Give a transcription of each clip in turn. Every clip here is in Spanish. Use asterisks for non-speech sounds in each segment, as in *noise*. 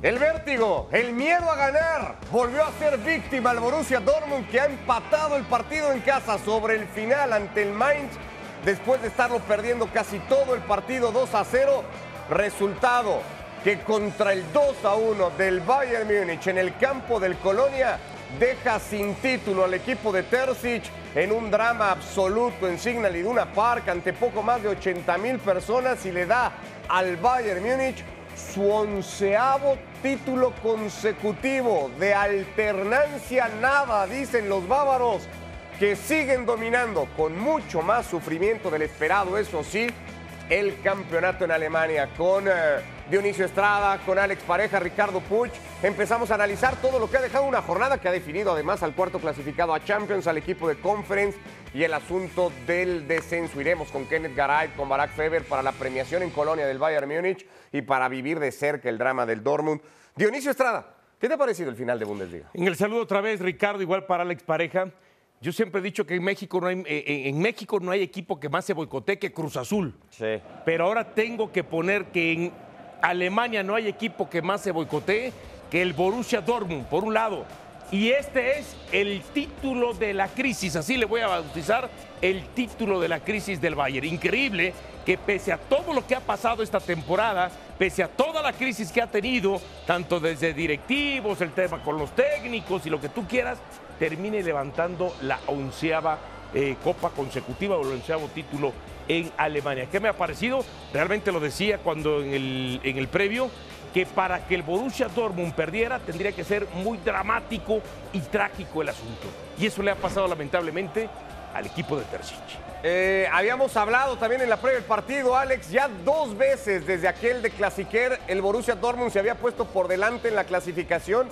El vértigo, el miedo a ganar, volvió a ser víctima el Borussia Dortmund que ha empatado el partido en casa sobre el final ante el Mainz después de estarlo perdiendo casi todo el partido 2 a 0. Resultado que contra el 2 a 1 del Bayern Múnich en el campo del Colonia deja sin título al equipo de Terzic en un drama absoluto en Signal Iduna Park ante poco más de 80 mil personas y le da al Bayern Múnich su onceavo título consecutivo de alternancia nada, dicen los bávaros, que siguen dominando con mucho más sufrimiento del esperado, eso sí, el campeonato en Alemania con eh, Dionisio Estrada, con Alex Pareja, Ricardo Puch. Empezamos a analizar todo lo que ha dejado una jornada que ha definido además al cuarto clasificado a Champions, al equipo de Conference y el asunto del descenso. Iremos con Kenneth Garay, con Barack Feber para la premiación en Colonia del Bayern Múnich y para vivir de cerca el drama del Dortmund. Dionisio Estrada, ¿qué te ha parecido el final de Bundesliga? En el saludo otra vez, Ricardo, igual para Alex Pareja. Yo siempre he dicho que en México no hay, eh, en México no hay equipo que más se boicotee que Cruz Azul. Sí. Pero ahora tengo que poner que en Alemania no hay equipo que más se boicotee que el Borussia Dortmund, por un lado. Y este es el título de la crisis, así le voy a bautizar el título de la crisis del Bayern. Increíble que pese a todo lo que ha pasado esta temporada, pese a toda la crisis que ha tenido, tanto desde directivos, el tema con los técnicos y lo que tú quieras, termine levantando la onceava eh, copa consecutiva o el onceavo título en Alemania. ¿Qué me ha parecido? Realmente lo decía cuando en el, en el previo, que para que el Borussia Dortmund perdiera tendría que ser muy dramático y trágico el asunto. Y eso le ha pasado lamentablemente al equipo de Terzic. Eh, habíamos hablado también en la previa del partido, Alex, ya dos veces desde aquel de Clasiquer, el Borussia Dortmund se había puesto por delante en la clasificación.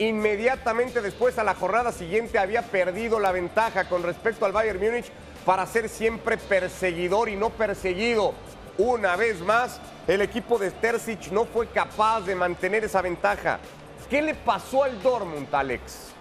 Inmediatamente después, a la jornada siguiente, había perdido la ventaja con respecto al Bayern Múnich para ser siempre perseguidor y no perseguido. Una vez más, el equipo de Terzic no fue capaz de mantener esa ventaja. ¿Qué le pasó al Dortmund, Alex?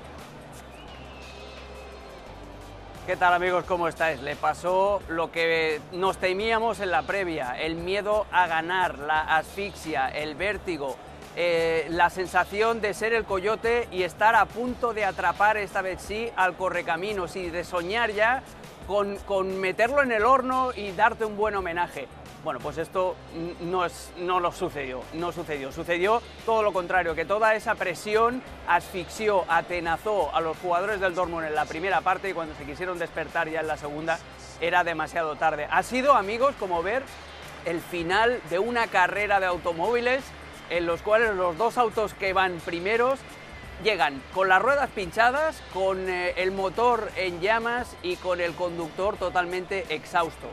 ¿Qué tal amigos? ¿Cómo estáis? Le pasó lo que nos temíamos en la previa, el miedo a ganar, la asfixia, el vértigo, eh, la sensación de ser el coyote y estar a punto de atrapar esta vez sí al correcaminos y de soñar ya con, con meterlo en el horno y darte un buen homenaje. Bueno, pues esto no, no lo sucedió, no sucedió. Sucedió todo lo contrario, que toda esa presión asfixió, atenazó a los jugadores del Dortmund en la primera parte y cuando se quisieron despertar ya en la segunda era demasiado tarde. Ha sido, amigos, como ver el final de una carrera de automóviles en los cuales los dos autos que van primeros llegan con las ruedas pinchadas, con eh, el motor en llamas y con el conductor totalmente exhausto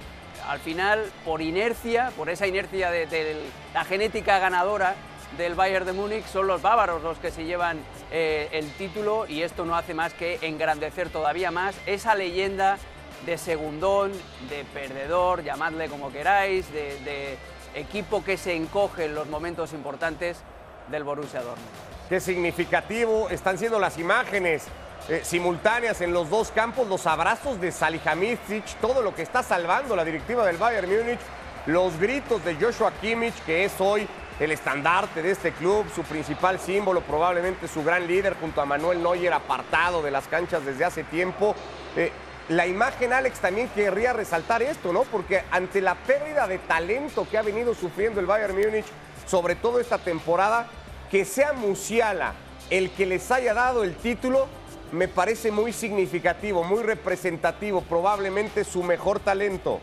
al final, por inercia, por esa inercia de, la genética ganadora del Bayern de Múnich, son los bávaros los que se llevan eh, el título y esto no hace más que engrandecer todavía más esa leyenda de segundón, de perdedor, llamadle como queráis, de, de equipo que se encoge en los momentos importantes del Borussia Dortmund. Qué significativo están siendo las imágenes eh, simultáneas en los dos campos, los abrazos de Salihamidzic, todo lo que está salvando la directiva del Bayern Múnich, los gritos de Joshua Kimmich, que es hoy el estandarte de este club, su principal símbolo, probablemente su gran líder, junto a Manuel Neuer, apartado de las canchas desde hace tiempo. Eh, la imagen, Alex, también querría resaltar esto, ¿no? Porque ante la pérdida de talento que ha venido sufriendo el Bayern Múnich, sobre todo esta temporada, que sea Musiala el que les haya dado el título, me parece muy significativo, muy representativo, probablemente su mejor talento.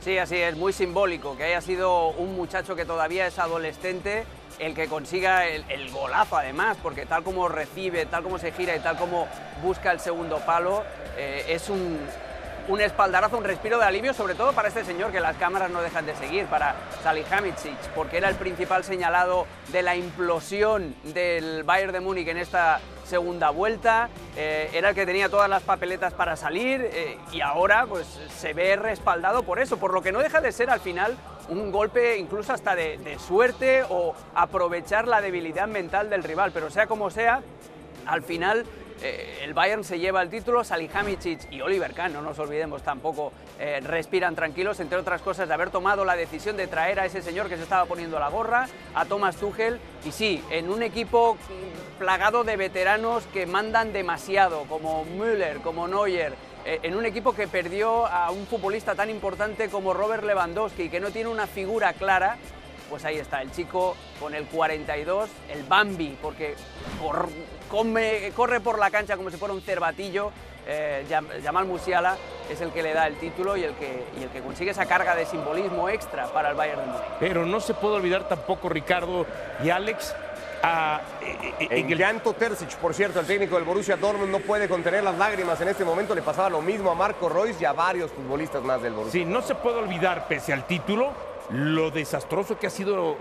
Sí, así es, muy simbólico que haya sido un muchacho que todavía es adolescente el que consiga el, golazo además, porque tal como recibe, tal como se gira y tal como busca el segundo palo, eh, es un, un espaldarazo, un respiro de alivio, sobre todo para este señor que las cámaras no dejan de seguir, para Salihamidzic, porque era el principal señalado de la implosión del Bayern de Múnich en esta segunda vuelta, eh, era el que tenía todas las papeletas para salir eh, y ahora pues se ve respaldado por eso, por lo que no deja de ser al final un golpe incluso hasta de, de suerte o aprovechar la debilidad mental del rival, pero sea como sea, al final eh, el Bayern se lleva el título, Salihamidzic y Oliver Kahn, no nos olvidemos tampoco, eh, respiran tranquilos, entre otras cosas, de haber tomado la decisión de traer a ese señor que se estaba poniendo la gorra, a Thomas Tuchel, y sí, en un equipo plagado de veteranos que mandan demasiado, como Müller, como Neuer, eh, en un equipo que perdió a un futbolista tan importante como Robert Lewandowski, que no tiene una figura clara, pues ahí está, el chico con el 42, el Bambi, porque corre por la cancha como si fuera un cervatillo. Eh, Jamal Musiala es el que le da el título y el, que, y el que consigue esa carga de simbolismo extra para el Bayern de Múnich. Pero no se puede olvidar tampoco, Ricardo y Alex, a, eh, eh, en el llanto Terzic, por cierto, el técnico del Borussia Dortmund no puede contener las lágrimas en este momento. Le pasaba lo mismo a Marco Royce y a varios futbolistas más del Borussia. Sí, no se puede olvidar, pese al título, lo desastroso que ha sido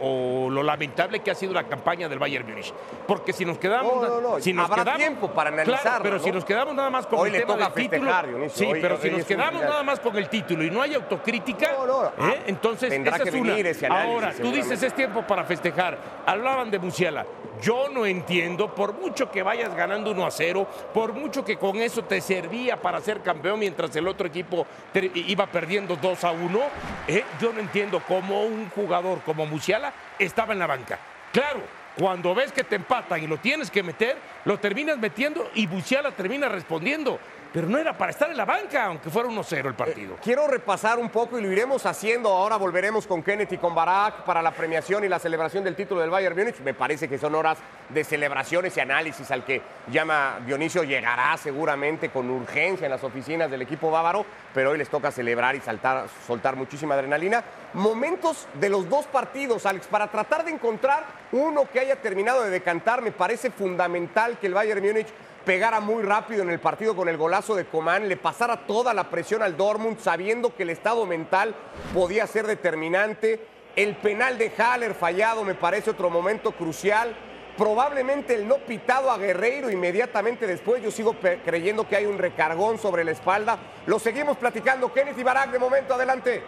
o, lo lamentable que ha sido la campaña del Bayern Múnich. Porque si nos quedamos... No, no, no. Si nos Habrá tiempo para analizar. pero si nos quedamos nada más con Hoy el le tema toca del título... Dionisio. Sí, Hoy- pero hoy si nos quedamos nada más con el título y no hay autocrítica, No, no. ¿eh? Entonces tendrá esa que es una. venir ese análisis, Ahora, tú dices es tiempo para festejar. Hablaban de Musiala. Yo no entiendo, por mucho que vayas ganando 1 a 0, por mucho que con eso te servía para ser campeón mientras el otro equipo te- iba perdiendo 2 a 1, ¿eh? yo no entiendo cómo un jugador como Musiala estaba en la banca. Claro, cuando ves que te empatan y lo tienes que meter, lo terminas metiendo y Musiala termina respondiendo. Pero no era para estar en la banca, aunque fuera 1-0 el partido. Quiero repasar un poco y lo iremos haciendo. Ahora volveremos con Kenneth y con Barak para la premiación y la celebración del título del Bayern Múnich. Me parece que son horas de celebraciones y análisis al que llama Dionisio. Llegará seguramente con urgencia en las oficinas del equipo bávaro, pero hoy les toca celebrar y saltar, soltar muchísima adrenalina. Momentos de los dos partidos, Alex, para tratar de encontrar uno que haya terminado de decantar. Me parece fundamental que el Bayern Múnich pegara muy rápido en el partido con el golazo de Coman, le pasara toda la presión al Dortmund sabiendo que el estado mental podía ser determinante. El penal de Haller fallado me parece otro momento crucial. Probablemente el no pitado a Guerreiro inmediatamente después. Yo sigo creyendo que hay un recargón sobre la espalda. Lo seguimos platicando. Kenneth y Barak, de momento, adelante.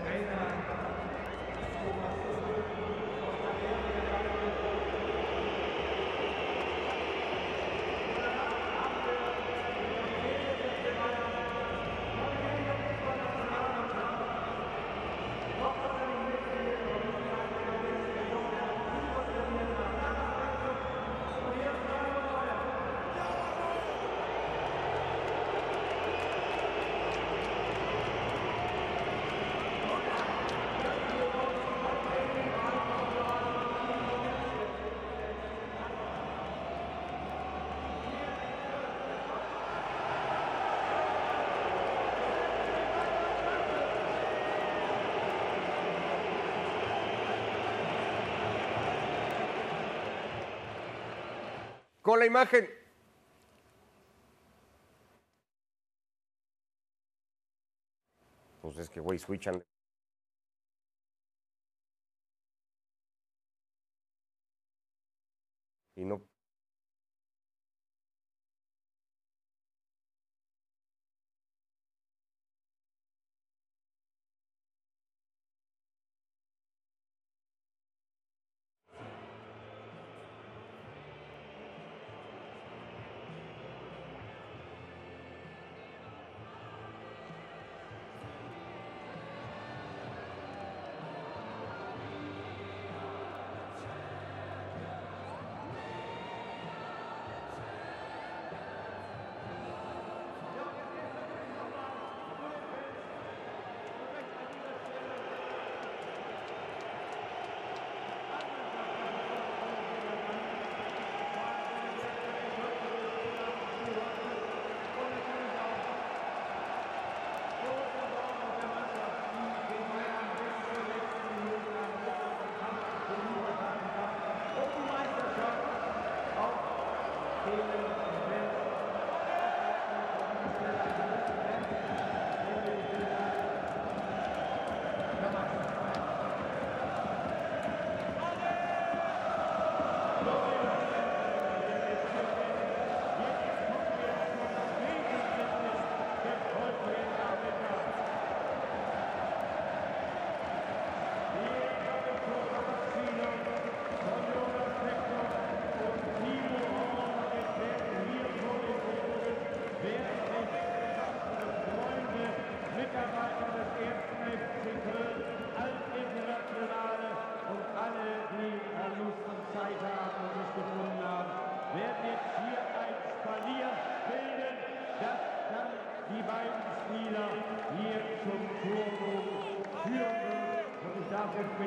Thank you. La imagen. Pues es que, güey, switchan. Y no.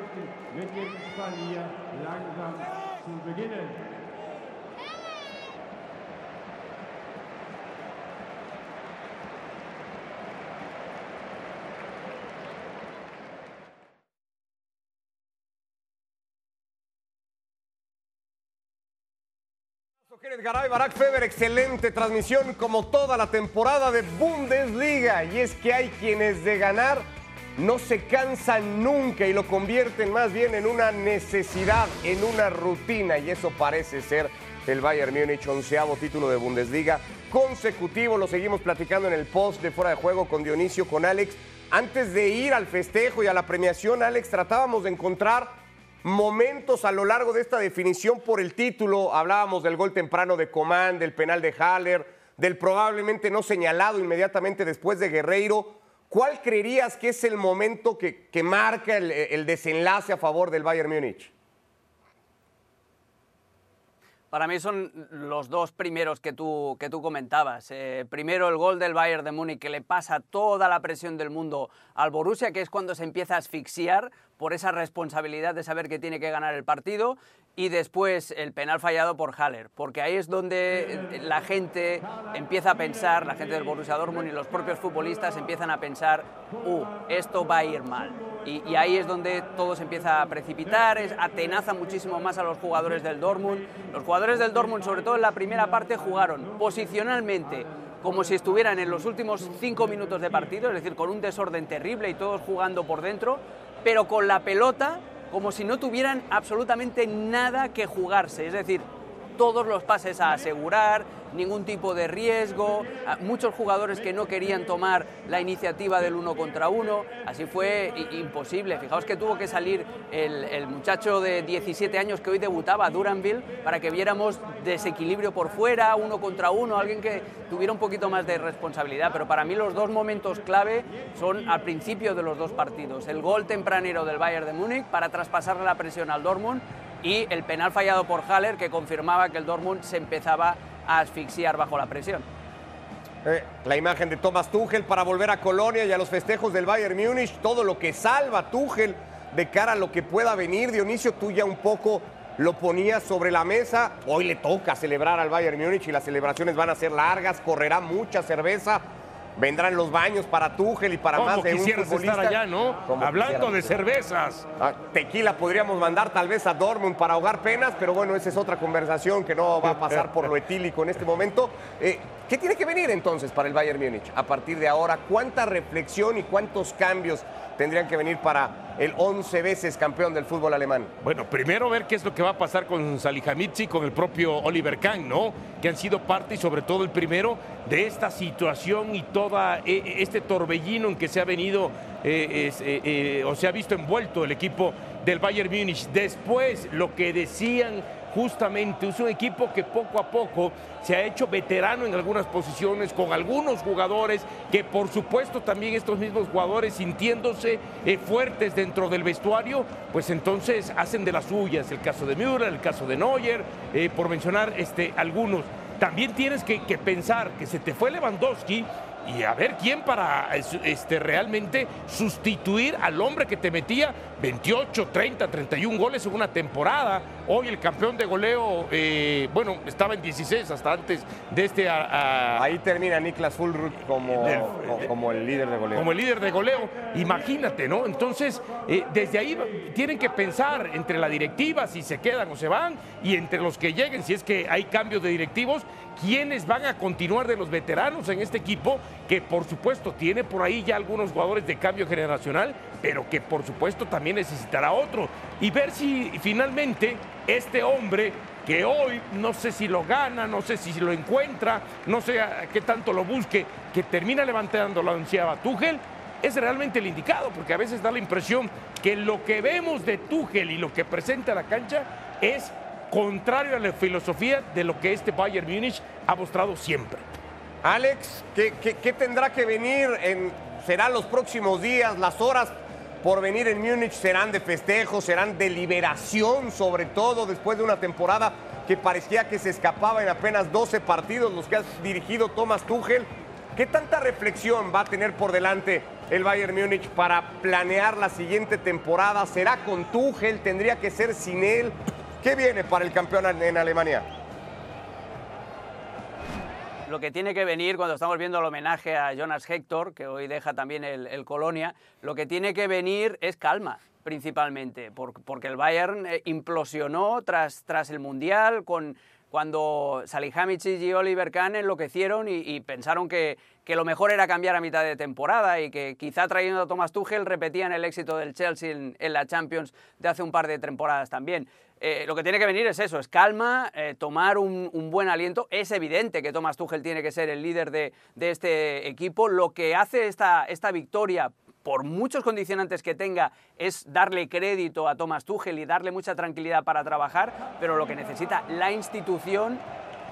Bitten, mit dem Spalier langsam zu beginnen. Kenneth Garay, Barack Feber, excelente transmisión como toda la temporada de Bundesliga. Y es que hay quienes de ganar no se cansan nunca y lo convierten más bien en una necesidad, en una rutina. Y eso parece ser el Bayern Múnich, onceavo título de Bundesliga consecutivo. Lo seguimos platicando en el post de fuera de juego con Dionisio, con Alex. Antes de ir al festejo y a la premiación, Alex, tratábamos de encontrar momentos a lo largo de esta definición por el título. Hablábamos del gol temprano de Coman, del penal de Haller, del probablemente no señalado inmediatamente después de Guerreiro. ¿Cuál creerías que es el momento que, que marca el, el desenlace a favor del Bayern Múnich? Para mí son los dos primeros que tú, que tú comentabas. Eh, primero el gol del Bayern de Múnich que le pasa toda la presión del mundo al Borussia, que es cuando se empieza a asfixiar por esa responsabilidad de saber que tiene que ganar el partido. Y después el penal fallado por Haller, porque ahí es donde la gente empieza a pensar, la gente del Borussia Dortmund y los propios futbolistas empiezan a pensar, uh, esto va a ir mal. Y, y, ahí es donde todo se empieza a precipitar, es, atenaza muchísimo más a los jugadores del Dortmund. Los jugadores del Dortmund, sobre todo en la primera parte, jugaron posicionalmente como si estuvieran en los últimos cinco minutos de partido, es decir, con un desorden terrible y todos jugando por dentro, pero con la pelota como si no tuvieran absolutamente nada que jugarse. Es decir, todos los pases a asegurar, ningún tipo de riesgo, muchos jugadores que no querían tomar la iniciativa del uno contra uno, así fue imposible. Fijaos que tuvo que salir el, muchacho de 17 años que hoy debutaba, Duranville, para que viéramos desequilibrio por fuera, uno contra uno, alguien que tuviera un poquito más de responsabilidad. Pero para mí los dos momentos clave son al principio de los dos partidos. El gol tempranero del Bayern de Múnich para traspasarle la presión al Dortmund y el penal fallado por Haller que confirmaba que el Dortmund se empezaba asfixiar bajo la presión. Eh, la imagen de Thomas Tuchel para volver a Colonia y a los festejos del Bayern Múnich, todo lo que salva Tuchel de cara a lo que pueda venir. Dionisio, tú ya un poco lo ponías sobre la mesa. Hoy le toca celebrar al Bayern Múnich y las celebraciones van a ser largas, correrá mucha cerveza. Vendrán los baños para Tuchel y para ¿Cómo más de un futbolista. estar allá, no? Hablando de cervezas. Ah, Tequila podríamos mandar tal vez a Dortmund para ahogar penas, pero bueno, esa es otra conversación que no va a pasar por lo *laughs* etílico en este momento. Eh, ¿Qué tiene que venir entonces para el Bayern Múnich a partir de ahora? ¿Cuánta reflexión y cuántos cambios tendrían que venir para el 11 veces campeón del fútbol alemán? Bueno, primero ver qué es lo que va a pasar con Salihamidzic y con el propio Oliver Kahn, ¿no? Que han sido parte y sobre todo el primero de esta situación y toda eh, este torbellino en que se ha venido eh, eh, eh, o se ha visto envuelto el equipo del Bayern Múnich. Después, lo que decían justamente, es un equipo que poco a poco se ha hecho veterano en algunas posiciones, con algunos jugadores que por supuesto también estos mismos jugadores sintiéndose eh, fuertes dentro del vestuario, pues entonces hacen de las suyas. El caso de Müller, el caso de Neuer, eh, por mencionar este, algunos. También tienes que, que pensar que se te fue Lewandowski y a ver quién para este, realmente sustituir al hombre que te metía 28, 30, 31 goles en una temporada. Hoy el campeón de goleo, eh, bueno, estaba en 16 hasta antes de este... a- a- Ahí termina Niklas Fulrut como, Del- como- como el líder de goleo. como el líder de goleo. Imagínate, ¿no? Entonces, eh, desde ahí tienen que pensar entre la directiva, si se quedan o se van, y entre los que lleguen, si es que hay cambios de directivos, quiénes van a continuar de los veteranos en este equipo, que por supuesto tiene por ahí ya algunos jugadores de cambio generacional, pero que por supuesto también necesitará otro. Y ver si finalmente este hombre que hoy no sé si lo gana, no sé si lo encuentra, no sé a qué tanto lo busque, que termina levantando la onceava Tuchel, es realmente el indicado, porque a veces da la impresión que lo que vemos de Tuchel y lo que presenta la cancha es contrario a la filosofía de lo que este Bayern Múnich ha mostrado siempre. Alex, ¿qué, tendrá que venir? En, ¿Serán los próximos días, las horas por venir en Múnich? ¿Serán de festejo? ¿Serán de liberación, sobre todo después de una temporada que parecía que se escapaba en apenas 12 partidos, los que ha dirigido Thomas Tuchel? ¿Qué tanta reflexión va a tener por delante el Bayern Múnich para planear la siguiente temporada? ¿Será con Tuchel? ¿Tendría que ser sin él? ¿Qué viene para el campeón en Alemania? Lo que tiene que venir cuando estamos viendo el homenaje a Jonas Hector, que hoy deja también el, el Colonia, lo que tiene que venir es calma, principalmente, por- porque el Bayern eh, implosionó tras, tras el Mundial, con, cuando Salihamidzic y Oliver Kahn enloquecieron y, y pensaron que, que lo mejor era cambiar a mitad de temporada y que quizá trayendo a Thomas Tuchel repetían el éxito del Chelsea en, en la Champions de hace un par de temporadas también. Eh, lo que tiene que venir es eso, es calma, eh, tomar un, buen aliento. Es evidente que Thomas Tuchel tiene que ser el líder de, de este equipo. Lo que hace esta, esta victoria, por muchos condicionantes que tenga, es darle crédito a Thomas Tuchel y darle mucha tranquilidad para trabajar, pero lo que necesita la institución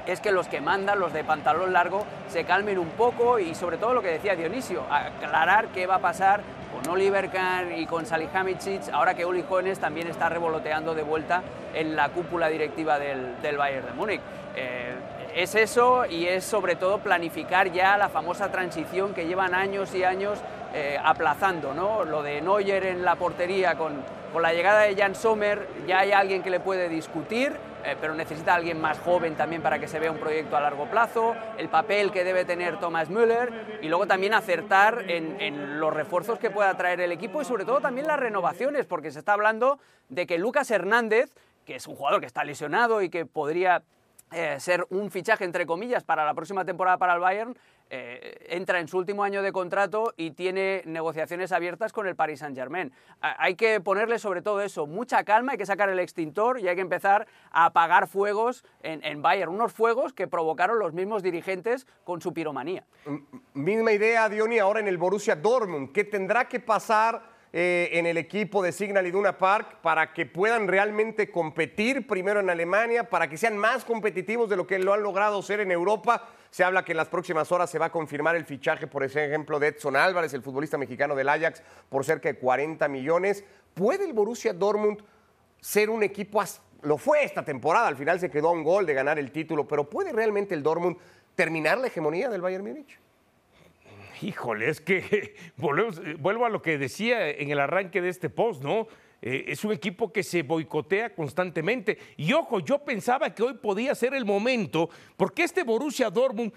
es que los que mandan, los de pantalón largo, se calmen un poco y sobre todo lo que decía Dionisio, aclarar qué va a pasar con Oliver Kahn y con Salihamidzic, ahora que Uli Hoeneß también está revoloteando de vuelta en la cúpula directiva del, del Bayern de Múnich. Eh, es eso y es sobre todo planificar ya la famosa transición que llevan años y años eh, aplazando, ¿no? Lo de Neuer en la portería con, con la llegada de Jan Sommer, ya hay alguien que le puede discutir, eh, pero necesita alguien más joven también para que se vea un proyecto a largo plazo, el papel que debe tener Thomas Müller y luego también acertar en, en los refuerzos que pueda traer el equipo y sobre todo también las renovaciones, porque se está hablando de que Lucas Hernández, que es un jugador que está lesionado y que podría eh, ser un fichaje entre comillas para la próxima temporada para el Bayern, eh, entra en su último año de contrato y tiene negociaciones abiertas con el Paris Saint Germain. Hay que ponerle sobre todo eso, mucha calma, hay que sacar el extintor y hay que empezar a apagar fuegos en, Bayern, unos fuegos que provocaron los mismos dirigentes con su piromanía. Misma idea, Diony, ahora en el Borussia Dortmund. ¿Qué tendrá que pasar eh, en el equipo de Signal Iduna Park para que puedan realmente competir primero en Alemania, para que sean más competitivos de lo que lo han logrado ser en Europa? Se habla que en las próximas horas se va a confirmar el fichaje, por ejemplo, de Edson Álvarez, el futbolista mexicano del Ajax, por cerca de 40 millones. ¿Puede el Borussia Dortmund ser un equipo, lo fue esta temporada, al final se quedó a un gol de ganar el título, pero ¿puede realmente el Dortmund terminar la hegemonía del Bayern Múnich? Híjole, es que *laughs* volvemos- vuelvo a lo que decía en el arranque de este post, ¿no? Eh, es un equipo que se boicotea constantemente. Y ojo, yo pensaba que hoy podía ser el momento, porque este Borussia Dortmund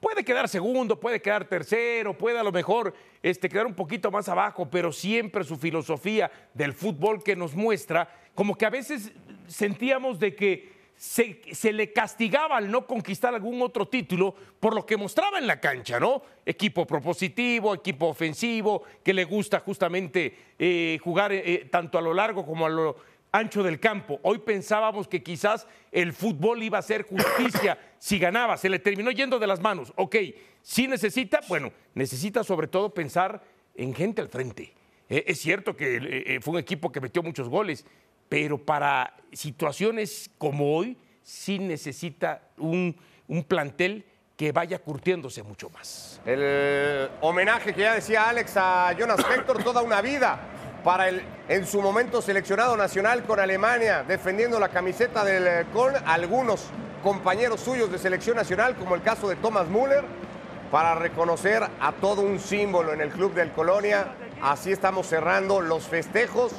Puede quedar segundo, puede quedar tercero, puede a lo mejor este, quedar un poquito más abajo, pero siempre su filosofía del fútbol que nos muestra, como que a veces sentíamos de que se, se, le castigaba al no conquistar algún otro título por lo que mostraba en la cancha, ¿no? Equipo propositivo, equipo ofensivo, que le gusta justamente eh, jugar eh, tanto a lo largo como a lo ancho del campo. Hoy pensábamos que quizás el fútbol iba a ser justicia *coughs* si ganaba, se le terminó yendo de las manos. Ok, sí necesita, bueno, necesita sobre todo pensar en gente al frente. Eh, es cierto que fue un equipo que metió muchos goles, pero para situaciones como hoy sí necesita un, un, plantel que vaya curtiéndose mucho más. El homenaje que ya decía Alex a Jonas Hector, toda una vida para el en su momento seleccionado nacional con Alemania, defendiendo la camiseta del con algunos compañeros suyos de selección nacional, como el caso de Thomas Müller, para reconocer a todo un símbolo en el club del Colonia. Así estamos cerrando los festejos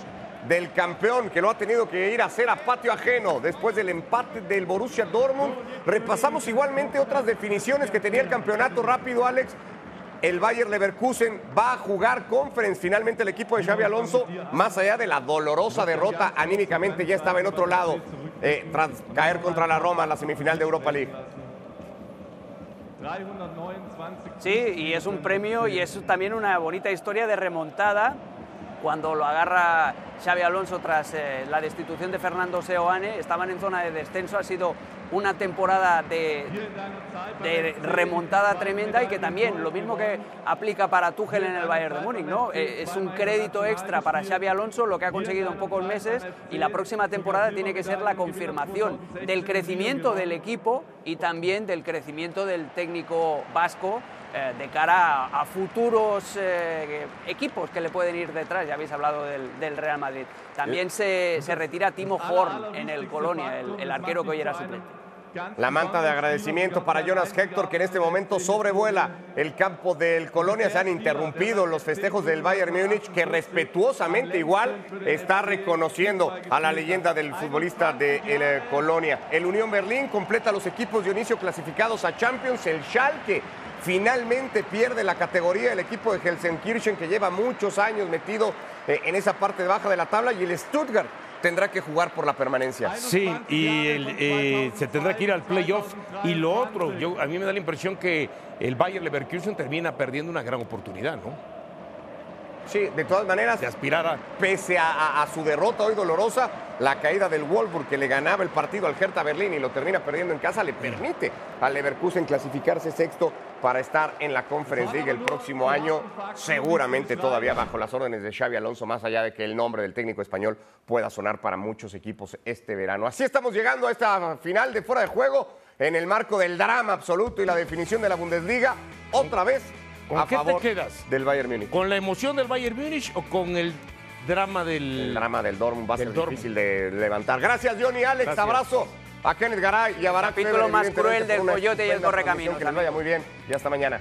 del campeón que no ha tenido que ir a hacer a patio ajeno después del empate del Borussia Dortmund. Repasamos igualmente otras definiciones que tenía el campeonato rápido, Alex. El Bayer Leverkusen va a jugar conference finalmente el equipo de Xavi Alonso, más allá de la dolorosa derrota, anímicamente ya estaba en otro lado eh, tras caer contra la Roma en la semifinal de Europa League. Sí, y es un premio y es también una bonita historia de remontada cuando lo agarra Xavi Alonso tras eh, la destitución de Fernando Seoane, estaban en zona de descenso, ha sido una temporada de, remontada tremenda y que también, lo mismo que aplica para Tuchel en el Bayern de Múnich, ¿no? Eh, es un crédito extra para Xavi Alonso lo que ha conseguido en pocos meses y la próxima temporada tiene que ser la confirmación del crecimiento del equipo y también del crecimiento del técnico vasco eh, de cara a, a futuros eh, equipos que le pueden ir detrás. Ya habéis hablado del, del Real Madrid. También se, se, retira Timo Horn en el Colonia, el, el arquero que hoy era suplente. La manta de agradecimiento para Jonas Héctor, que en este momento sobrevuela el campo del Colonia. Se han interrumpido los festejos del Bayern Múnich, que respetuosamente igual está reconociendo a la leyenda del futbolista de el eh, Colonia. El Unión Berlín completa los equipos de inicio clasificados a Champions. El Schalke finalmente pierde la categoría el equipo de Helsenkirchen, que lleva muchos años metido eh, en esa parte baja de la tabla, y el Stuttgart tendrá que jugar por la permanencia. Sí, y el, eh, se tendrá que ir al playoff. Y lo otro, yo, a mí me da la impresión que el Bayer Leverkusen termina perdiendo una gran oportunidad, ¿no? Sí, de todas maneras, de aspirar a... pese a, a, a, su derrota hoy dolorosa, la caída del Wolfsburg que le ganaba el partido al Hertha Berlín y lo termina perdiendo en casa, le permite al Leverkusen clasificarse sexto para estar en la Conference League el próximo año, seguramente todavía bajo las órdenes de Xavi Alonso, más allá de que el nombre del técnico español pueda sonar para muchos equipos este verano. Así estamos llegando a esta final de fuera de juego en el marco del drama absoluto y la definición de la Bundesliga. Otra vez ¿Con a qué favor te quedas? del Bayern Múnich. ¿Con la emoción del Bayern Múnich o con el drama del. El drama del Dortmund va a ser Dortmund. difícil de levantar. Gracias, Johnny, Alex. Gracias. Abrazo a Kenneth Garay y a Barack Capítulo Feber, más cruel del coyote y el transmisión. Que les vaya muy bien y hasta mañana.